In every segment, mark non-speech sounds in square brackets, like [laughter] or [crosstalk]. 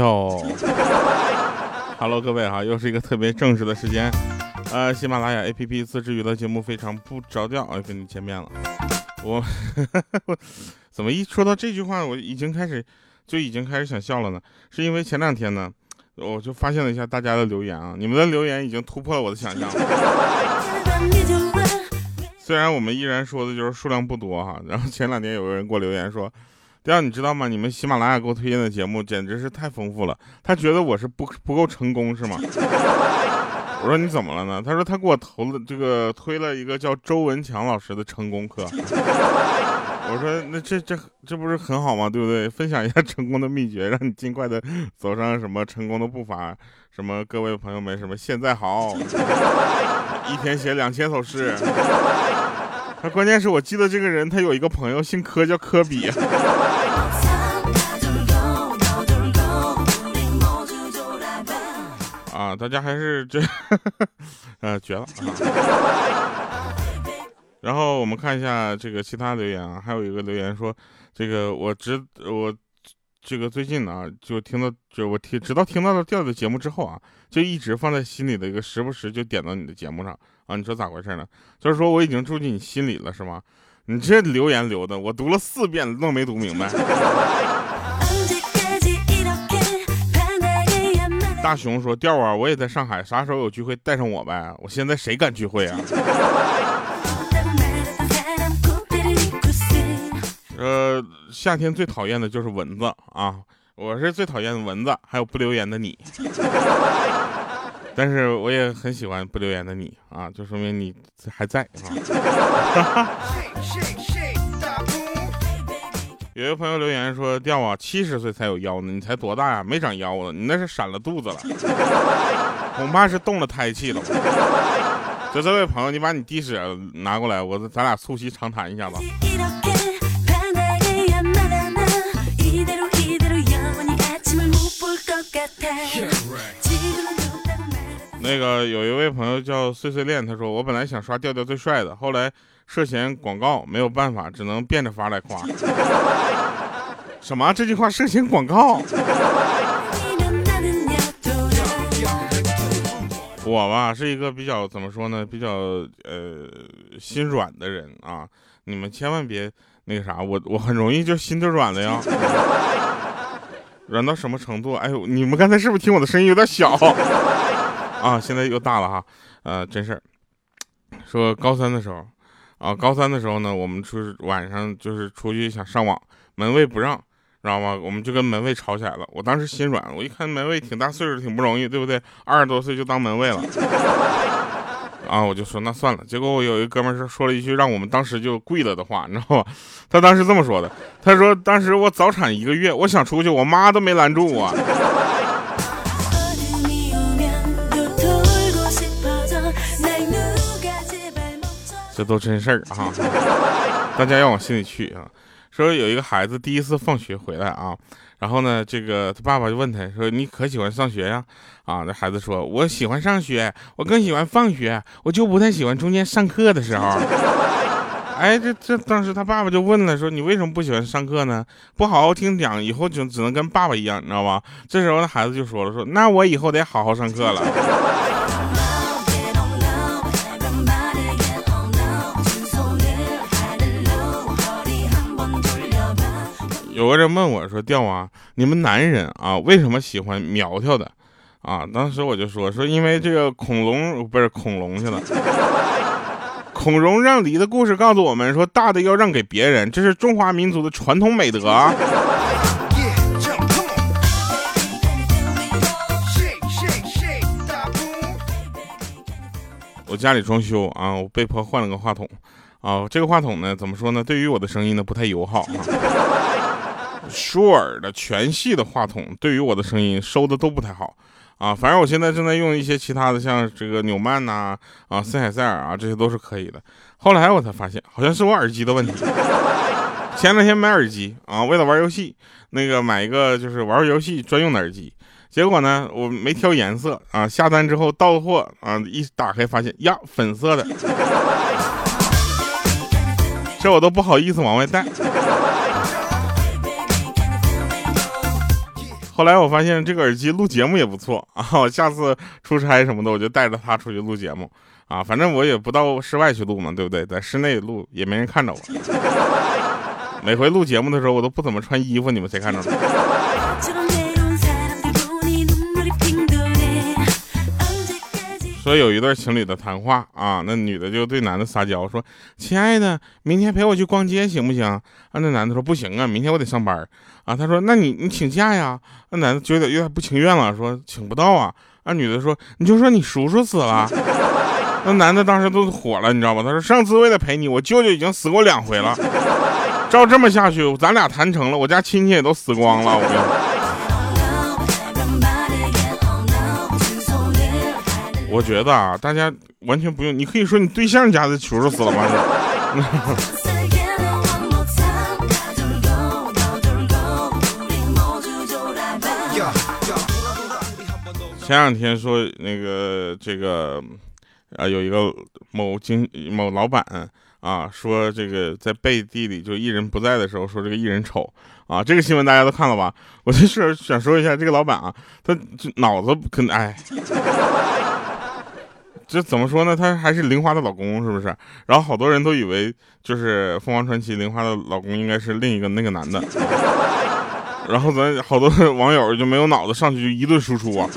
哟哈喽各位哈，又是一个特别正式的时间，呃，喜马拉雅 APP 自制娱乐节目非常不着调啊，跟你见面了。我 [laughs] 怎么一说到这句话，我已经开始就已经开始想笑了呢？是因为前两天呢，我就发现了一下大家的留言啊，你们的留言已经突破了我的想象。[laughs] 虽然我们依然说的就是数量不多哈，然后前两天有个人给我留言说。第二，你知道吗？你们喜马拉雅给我推荐的节目简直是太丰富了。他觉得我是不不够成功是吗？我说你怎么了呢？他说他给我投了这个推了一个叫周文强老师的成功课。我说那这这这不是很好吗？对不对？分享一下成功的秘诀，让你尽快的走上什么成功的步伐。什么各位朋友们，什么现在好，一天写两千首诗。他关键是我记得这个人，他有一个朋友姓科，叫科比。[laughs] 啊，大家还是这，[laughs] 呃，绝了。然后我们看一下这个其他留言啊，还有一个留言说，这个我知我这个最近呢，就听到就我听直到听到了调的节目之后啊，就一直放在心里的一个，时不时就点到你的节目上。啊，你说咋回事呢？就是说我已经住进你心里了，是吗？你这留言留的，我读了四遍，愣没读明白。[laughs] 大熊说：“调啊，我也在上海，啥时候有聚会带上我呗？我现在谁敢聚会啊？”呃，夏天最讨厌的就是蚊子啊！我是最讨厌的蚊子，还有不留言的你。[laughs] 但是我也很喜欢不留言的你啊，就说明你还在啊。[laughs] 有一个朋友留言说：“掉啊，七十岁才有腰呢，你才多大呀？没长腰子，你那是闪了肚子了，[laughs] 恐怕是动了胎气了。”就这位朋友，你把你地址拿过来，我咱俩促膝长谈一下吧。那个有一位朋友叫碎碎恋，他说我本来想刷调调最帅的，后来涉嫌广告，没有办法，只能变着法来夸。[laughs] 什么？这句话涉嫌广告？我吧是一个比较怎么说呢，比较呃心软的人啊，你们千万别那个啥，我我很容易就心就软了呀。软到什么程度？哎呦，你们刚才是不是听我的声音有点小？[laughs] 啊，现在又大了哈，呃，真事儿。说高三的时候，啊，高三的时候呢，我们出晚上就是出去想上网，门卫不让，知道吗？我们就跟门卫吵起来了。我当时心软，我一看门卫挺大岁数，挺不容易，对不对？二十多岁就当门卫了，啊，我就说那算了。结果我有一哥们儿说说了一句让我们当时就跪了的话，你知道吧？他当时这么说的，他说当时我早产一个月，我想出去，我妈都没拦住我。[laughs] 这都真事儿啊，大家要往心里去啊。说有一个孩子第一次放学回来啊，然后呢，这个他爸爸就问他说：“你可喜欢上学呀？”啊，那孩子说：“我喜欢上学，我更喜欢放学，我就不太喜欢中间上课的时候。” [laughs] 哎，这这当时他爸爸就问了，说：“你为什么不喜欢上课呢？不好好听讲，以后就只能跟爸爸一样，你知道吧？”这时候那孩子就说了：“说那我以后得好好上课了。” [laughs] 有个人问我说：“调啊，你们男人啊，为什么喜欢苗条的？”啊，当时我就说：“说因为这个恐龙不是恐龙去了。孔融让梨的故事告诉我们说，大的要让给别人，这是中华民族的传统美德啊。”我家里装修啊，我被迫换了个话筒啊，这个话筒呢，怎么说呢？对于我的声音呢，不太友好啊。舒尔的全系的话筒对于我的声音收的都不太好啊，反正我现在正在用一些其他的，像这个纽曼呐啊森海塞尔啊，这些都是可以的。后来我才发现，好像是我耳机的问题。前两天买耳机啊，为了玩游戏，那个买一个就是玩游戏专用的耳机，结果呢我没挑颜色啊，下单之后到货啊，一打开发现呀粉色的，这我都不好意思往外带。后来我发现这个耳机录节目也不错 [laughs] 啊，我下次出差什么的，我就带着它出去录节目啊，反正我也不到室外去录嘛，对不对？在室内录也没人看着我。[laughs] 每回录节目的时候，我都不怎么穿衣服，你们谁看着了？[laughs] 说有一对情侣的谈话啊，那女的就对男的撒娇说：“亲爱的，明天陪我去逛街行不行？”啊，那男的说：“不行啊，明天我得上班。”啊，他说：“那你你请假呀？”那男的就有点有点不情愿了，说：“请不到啊。”啊，女的说：“你就说你叔叔死了。” [laughs] 那男的当时都火了，你知道吧？他说：“上次为了陪你，我舅舅已经死过两回了。照这么下去，咱俩谈成了，我家亲戚也都死光了。”我跟你说我觉得啊，大家完全不用，你可以说你对象家的叔叔死了吗？前两天说那个这个啊，有一个某经某老板啊，说这个在背地里就艺人不在的时候说这个艺人丑啊，这个新闻大家都看了吧？我就是想说一下这个老板啊，他脑子可能哎。这怎么说呢？他还是玲花的老公，是不是？然后好多人都以为就是凤凰传奇玲花的老公应该是另一个那个男的，然后咱好多网友就没有脑子上去就一顿输出啊，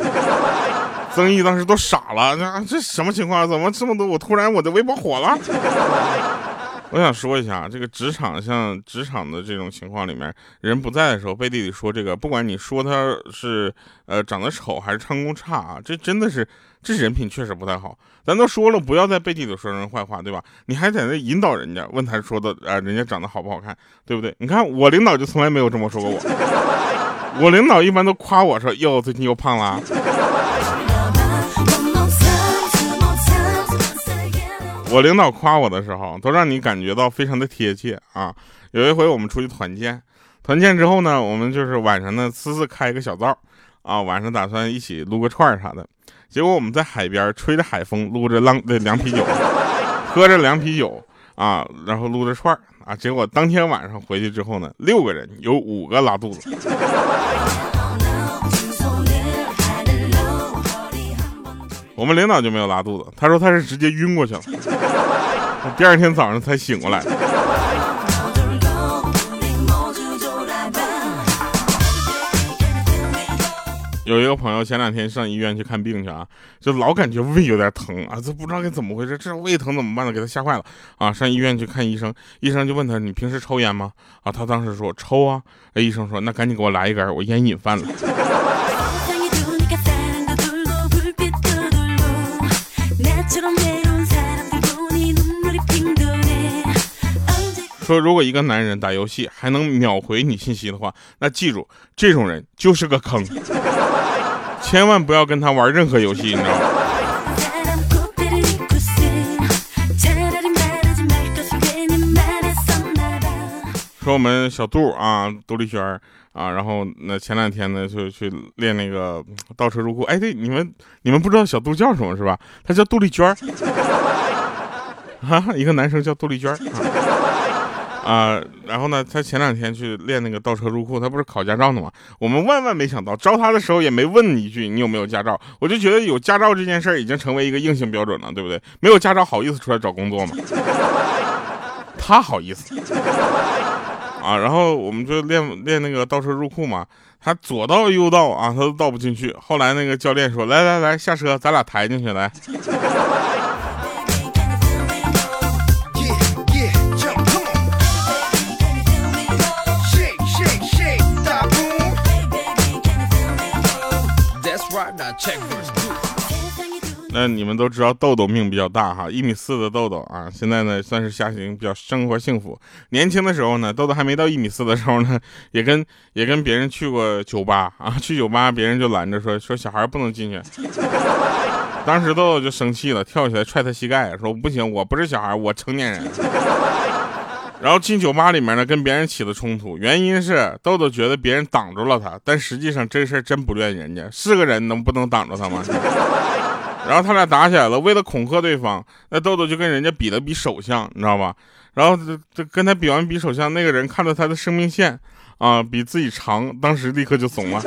曾毅当时都傻了，这这什么情况？怎么这么多？我突然我的微博火了。我想说一下，这个职场像职场的这种情况里面，人不在的时候背地里说这个，不管你说他是呃长得丑还是唱功差啊，这真的是这人品确实不太好。咱都说了，不要在背地里说人坏话，对吧？你还在那引导人家，问他说的啊，人家长得好不好看，对不对？你看我领导就从来没有这么说过我，我领导一般都夸我说哟，最近又胖了。我领导夸我的时候，都让你感觉到非常的贴切啊！有一回我们出去团建，团建之后呢，我们就是晚上呢私自开一个小灶，啊，晚上打算一起撸个串啥的。结果我们在海边吹着海风，撸着浪的凉啤酒，喝着凉啤酒啊，然后撸着串啊。结果当天晚上回去之后呢，六个人有五个拉肚子。[laughs] 我们领导就没有拉肚子，他说他是直接晕过去了，[laughs] 第二天早上才醒过来。有一个朋友前两天上医院去看病去啊，就老感觉胃有点疼啊，这不知道该怎么回事，这胃疼怎么办呢？给他吓坏了啊！上医院去看医生，医生就问他：“你平时抽烟吗？”啊，他当时说：“抽啊。”哎，医生说：“那赶紧给我来一根，我烟瘾犯了。[laughs] ”说如果一个男人打游戏还能秒回你信息的话，那记住这种人就是个坑，千万不要跟他玩任何游戏，你知道吗？说我们小杜啊，杜丽轩啊，然后那前两天呢就去练那个倒车入库。哎，对，你们你们不知道小杜叫什么是吧？他叫杜丽娟儿啊，一个男生叫杜丽娟儿啊。然后呢，他前两天去练那个倒车入库，他不是考驾照的吗？我们万万没想到，招他的时候也没问一句你有没有驾照。我就觉得有驾照这件事儿已经成为一个硬性标准了，对不对？没有驾照好意思出来找工作吗？[laughs] 他好意思。啊，然后我们就练练那个倒车入库嘛，他左倒右倒啊，他都倒不进去。后来那个教练说：“来来来，下车，咱俩抬进去来。”那你们都知道豆豆命比较大哈，一米四的豆豆啊，现在呢算是下行比较生活幸福。年轻的时候呢，豆豆还没到一米四的时候呢，也跟 [laughs] 也跟别人去过酒吧啊，[laughs] 去酒吧别人就拦着说说小孩不能进去。当时豆豆就生气了，跳起来踹他膝盖，说不行，我不是小孩，我成年人。然后进酒吧里面呢，跟别人起了冲突，原因是豆豆觉得别人挡住了他，但实际上这事儿真不怨人家，是个人能不能挡住他吗？[laughs] 然后他俩打起来了，为了恐吓对方，那豆豆就跟人家比了比手相，你知道吧？然后这这跟他比完比手相，那个人看到他的生命线啊，比自己长，当时立刻就怂了。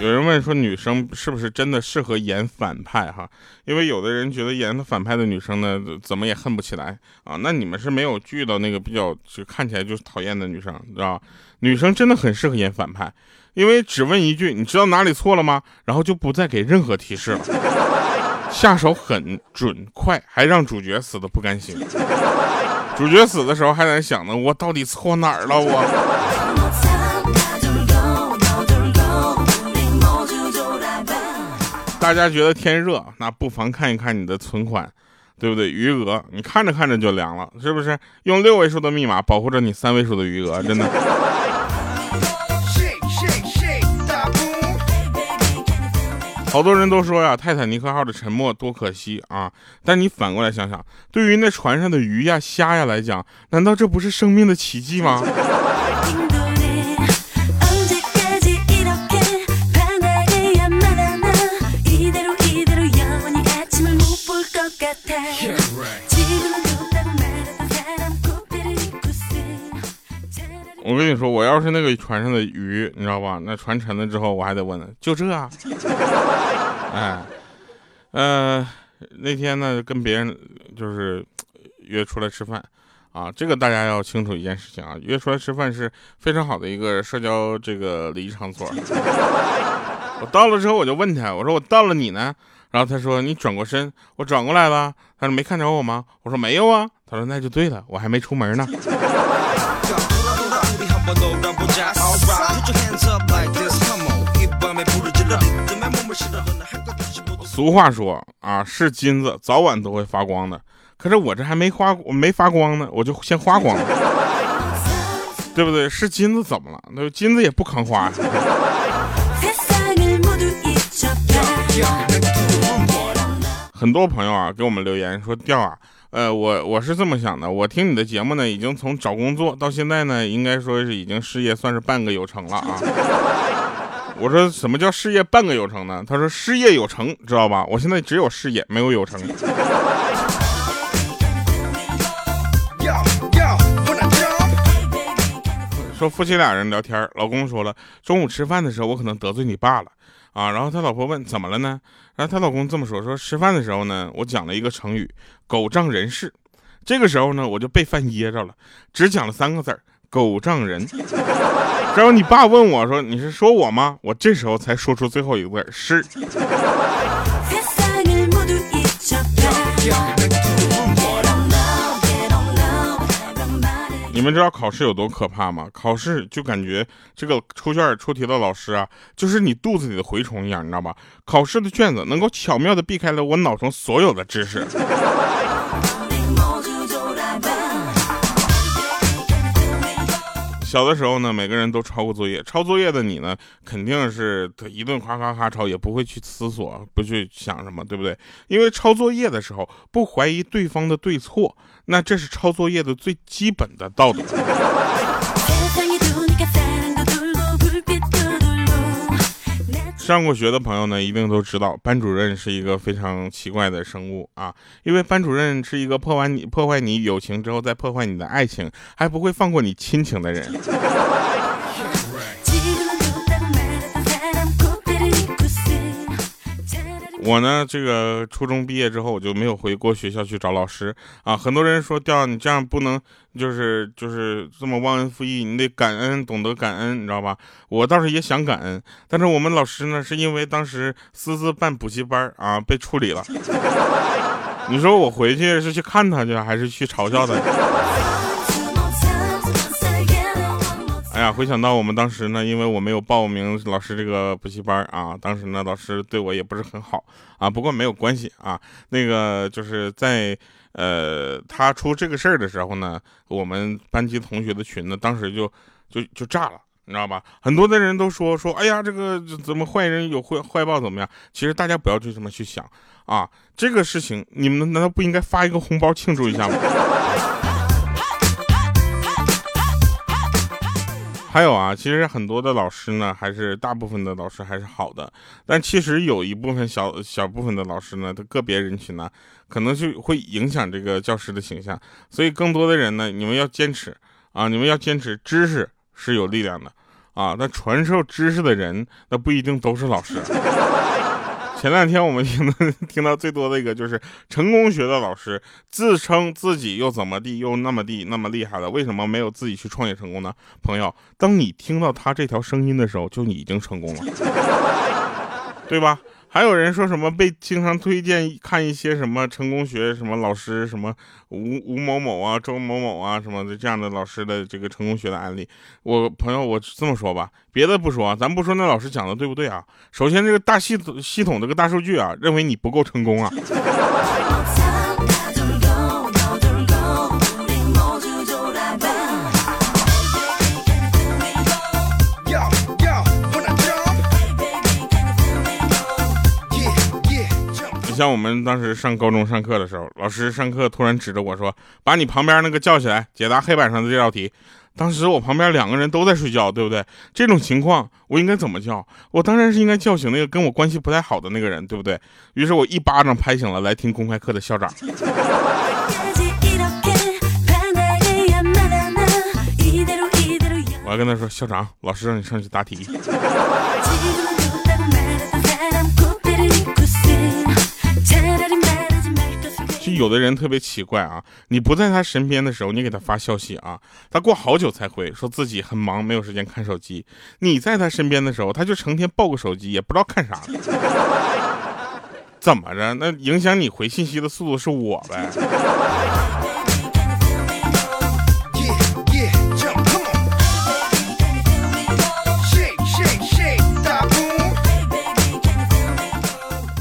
有人问说，女生是不是真的适合演反派？哈，因为有的人觉得演反派的女生呢，怎么也恨不起来啊。那你们是没有遇到那个比较就看起来就是讨厌的女生，知道？女生真的很适合演反派，因为只问一句，你知道哪里错了吗？然后就不再给任何提示了，下手很准快，还让主角死的不甘心。主角死的时候还在想呢，我到底错哪儿了？我。大家觉得天热，那不妨看一看你的存款，对不对？余额，你看着看着就凉了，是不是？用六位数的密码保护着你三位数的余额，[laughs] 真的。好多人都说呀，泰坦尼克号的沉没多可惜啊！但你反过来想想，对于那船上的鱼呀、虾呀来讲，难道这不是生命的奇迹吗？[laughs] 我跟你说，我要是那个船上的鱼，你知道吧？那船沉了之后，我还得问呢，就这啊？[laughs] 哎，呃，那天呢，跟别人就是约出来吃饭啊，这个大家要清楚一件事情啊，约出来吃饭是非常好的一个社交这个礼仪场所。[laughs] 我到了之后，我就问他，我说我到了，你呢？然后他说你转过身，我转过来了。他说没看着我吗？我说没有啊。他说那就对了，我还没出门呢。俗话说啊，是金子早晚都会发光的。可是我这还没发，我没发光呢，我就先花光了，对不对？是金子怎么了？那金子也不扛花。[laughs] 很多朋友啊给我们留言说，调啊，呃，我我是这么想的，我听你的节目呢，已经从找工作到现在呢，应该说是已经事业算是半个有成了啊。[laughs] 我说什么叫事业半个有成呢？他说事业有成，知道吧？我现在只有事业，没有有成。说夫妻俩人聊天，老公说了，中午吃饭的时候我可能得罪你爸了。啊，然后他老婆问怎么了呢？然后她老公这么说：说吃饭的时候呢，我讲了一个成语“狗仗人势”。这个时候呢，我就被饭噎着了，只讲了三个字儿“狗仗人”。然后你爸问我说：“你是说我吗？”我这时候才说出最后一个字是。你们知道考试有多可怕吗？考试就感觉这个出卷出题的老师啊，就是你肚子里的蛔虫一样，你知道吧？考试的卷子能够巧妙的避开了我脑中所有的知识。小的时候呢，每个人都抄过作业。抄作业的你呢，肯定是他一顿咔咔咔抄，也不会去思索，不去想什么，对不对？因为抄作业的时候不怀疑对方的对错，那这是抄作业的最基本的道理。上过学的朋友呢，一定都知道班主任是一个非常奇怪的生物啊，因为班主任是一个破坏你破坏你友情之后再破坏你的爱情，还不会放过你亲情的人。我呢，这个初中毕业之后，我就没有回过学校去找老师啊。很多人说，调你这样不能，就是就是这么忘恩负义，你得感恩，懂得感恩，你知道吧？我倒是也想感恩，但是我们老师呢，是因为当时私自办补习班啊，被处理了。[laughs] 你说我回去是去看他去，还是去嘲笑他？回想到我们当时呢，因为我没有报名老师这个补习班啊，当时呢老师对我也不是很好啊，不过没有关系啊。那个就是在呃他出这个事儿的时候呢，我们班级同学的群呢，当时就就就炸了，你知道吧？很多的人都说说，哎呀，这个怎么坏人有坏坏报怎么样？其实大家不要就这么去想啊，这个事情你们难道不应该发一个红包庆祝一下吗？还有啊，其实很多的老师呢，还是大部分的老师还是好的，但其实有一部分小小部分的老师呢，他个别人群呢，可能就会影响这个教师的形象。所以更多的人呢，你们要坚持啊，你们要坚持，知识是有力量的啊，那传授知识的人，那不一定都是老师。[laughs] 前两天我们听的听到最多的一个就是成功学的老师自称自己又怎么地又那么地那么厉害了，为什么没有自己去创业成功呢？朋友，当你听到他这条声音的时候，就已经成功了，[laughs] 对吧？还有人说什么被经常推荐看一些什么成功学什么老师什么吴吴某某啊周某某啊什么的这样的老师的这个成功学的案例。我朋友我这么说吧，别的不说，咱不说那老师讲的对不对啊？首先这个大系统系统这个大数据啊，认为你不够成功啊。像我们当时上高中上课的时候，老师上课突然指着我说：“把你旁边那个叫起来，解答黑板上的这道题。”当时我旁边两个人都在睡觉，对不对？这种情况我应该怎么叫？我当然是应该叫醒那个跟我关系不太好的那个人，对不对？于是我一巴掌拍醒了来听公开课的校长。我要跟他说：“校长，老师让你上去答题。[laughs] ”有的人特别奇怪啊，你不在他身边的时候，你给他发消息啊，他过好久才回，说自己很忙，没有时间看手机。你在他身边的时候，他就成天抱个手机，也不知道看啥。怎么着？那影响你回信息的速度是我呗？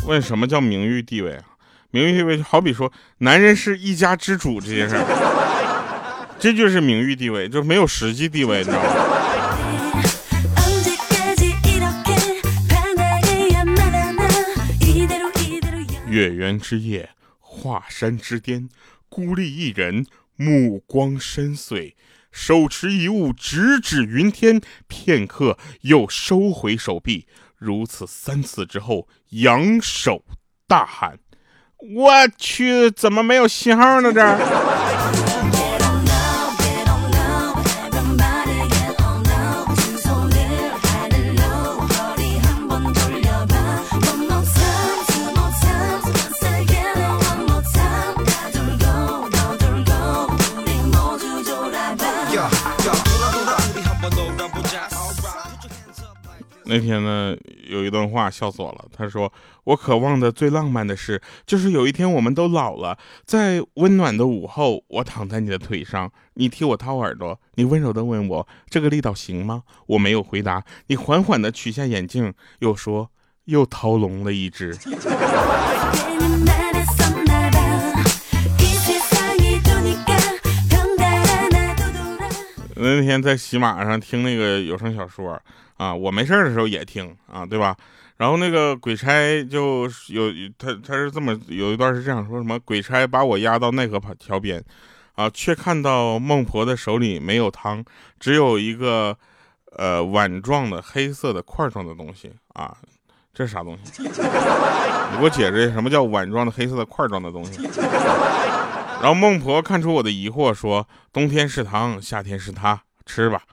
问什么叫名誉地位啊？名誉地位就，好比说男人是一家之主这件事儿，这就是名誉地位，就是没有实际地位，你知道吗？月圆之夜，华山之巅，孤立一人，目光深邃，手持一物直指云天，片刻又收回手臂，如此三次之后，扬手大喊。我去，怎么没有信号呢？这那天呢，有一段话笑死我了。他说：“我渴望的最浪漫的事，就是有一天我们都老了，在温暖的午后，我躺在你的腿上，你替我掏耳朵，你温柔的问我这个力道行吗？我没有回答。你缓缓的取下眼镜，又说又掏聋了一只。”那天在喜马上听那个有声小说。啊，我没事的时候也听啊，对吧？然后那个鬼差就有他，他是这么有一段是这样说：什么鬼差把我押到奈何桥边，啊，却看到孟婆的手里没有汤，只有一个呃碗状的黑色的块状的东西啊，这是啥东西？[laughs] 你给我解释一下，什么叫碗状的黑色的块状的东西？[laughs] 然后孟婆看出我的疑惑，说：冬天是汤，夏天是它，吃吧。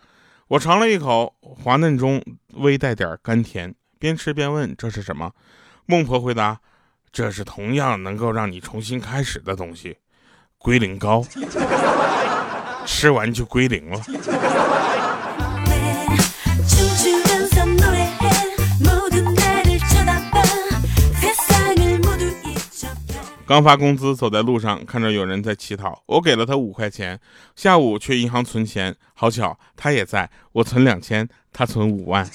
我尝了一口，滑嫩中微带点甘甜，边吃边问：“这是什么？”孟婆回答：“这是同样能够让你重新开始的东西——龟苓膏，[laughs] 吃完就归零了。”刚发工资，走在路上，看着有人在乞讨，我给了他五块钱。下午去银行存钱，好巧，他也在。我存两千，他存五万。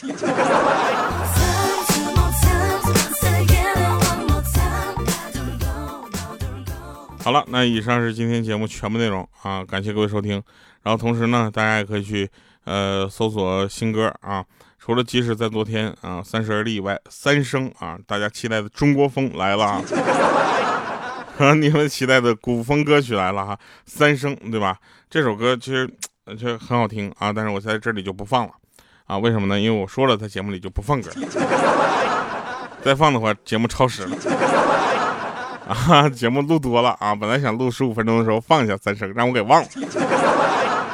好了，那以上是今天节目全部内容啊，感谢各位收听。然后同时呢，大家也可以去呃搜索新歌啊，除了即使在昨天啊三十而立以外，三生啊，大家期待的中国风来了。[laughs] 你们期待的古风歌曲来了哈，三生对吧？这首歌其实就很好听啊，但是我在这里就不放了。啊，为什么呢？因为我说了，他节目里就不放歌，[laughs] 再放的话节目超时了。[laughs] 啊，节目录多了啊，本来想录十五分钟的时候放一下三声，让我给忘了。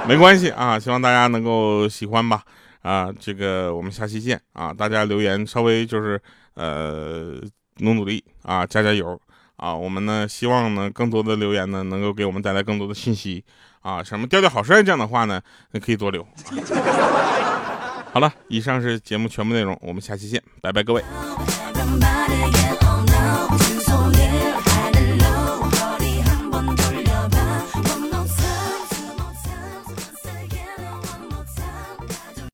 没关系啊，希望大家能够喜欢吧。啊，这个我们下期见啊！大家留言稍微就是呃努努力啊，加加油啊！我们呢希望呢更多的留言呢能够给我们带来更多的信息啊，什么调调好帅这样的话呢，那可以多留。[laughs] 好了，以上是节目全部内容，我们下期见，拜拜各位。